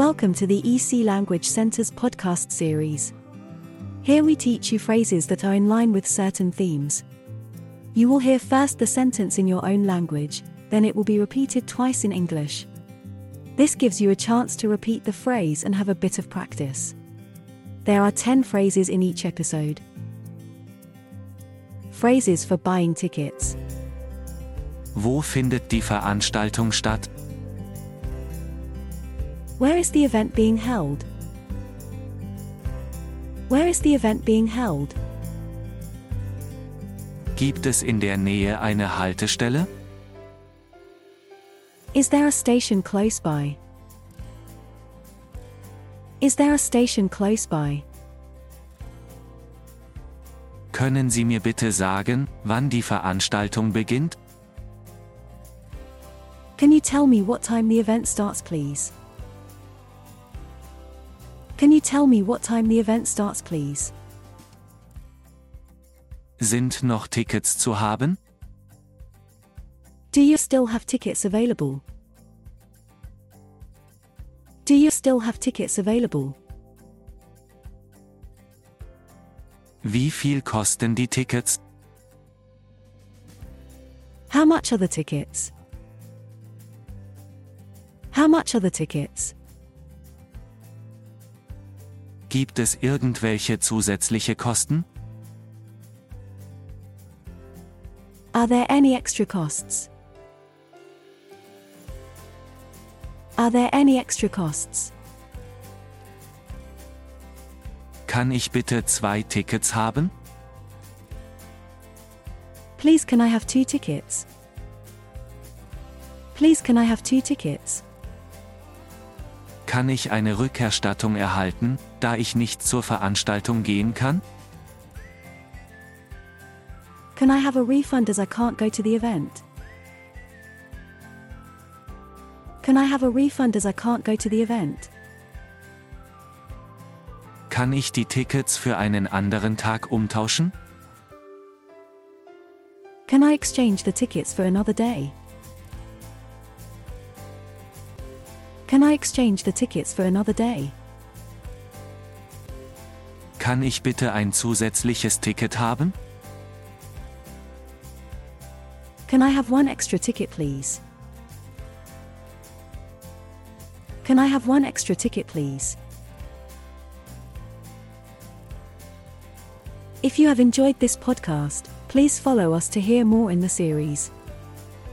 Welcome to the EC Language Center's podcast series. Here we teach you phrases that are in line with certain themes. You will hear first the sentence in your own language, then it will be repeated twice in English. This gives you a chance to repeat the phrase and have a bit of practice. There are 10 phrases in each episode. Phrases for buying tickets. Wo findet die Veranstaltung statt? Where is the event being held? Where is the event being held? Gibt es in der Nähe eine Haltestelle? Is there a station close by? Is there a station close by? Können Sie mir bitte sagen, wann die Veranstaltung beginnt? Can you tell me what time the event starts, please? Can you tell me what time the event starts, please? Sind noch Tickets zu haben? Do you still have tickets available? Do you still have tickets available? Wie viel kosten die Tickets? How much are the tickets? How much are the tickets? Gibt es irgendwelche zusätzliche Kosten? Are there any extra costs? Are there any extra costs? Kann ich bitte zwei Tickets haben? Please can I have two tickets? Please can I have two tickets? Kann ich eine Rückerstattung erhalten, da ich nicht zur Veranstaltung gehen kann? Can I have a refund as I can't go to the event? Can I have a refund as I can't go to the event? Kann ich die Tickets für einen anderen Tag umtauschen? Can I exchange the tickets for another day? Can I exchange the tickets for another day? Kann ich bitte ein zusätzliches Ticket haben? Can I have one extra ticket, please? Can I have one extra ticket, please? If you have enjoyed this podcast, please follow us to hear more in the series.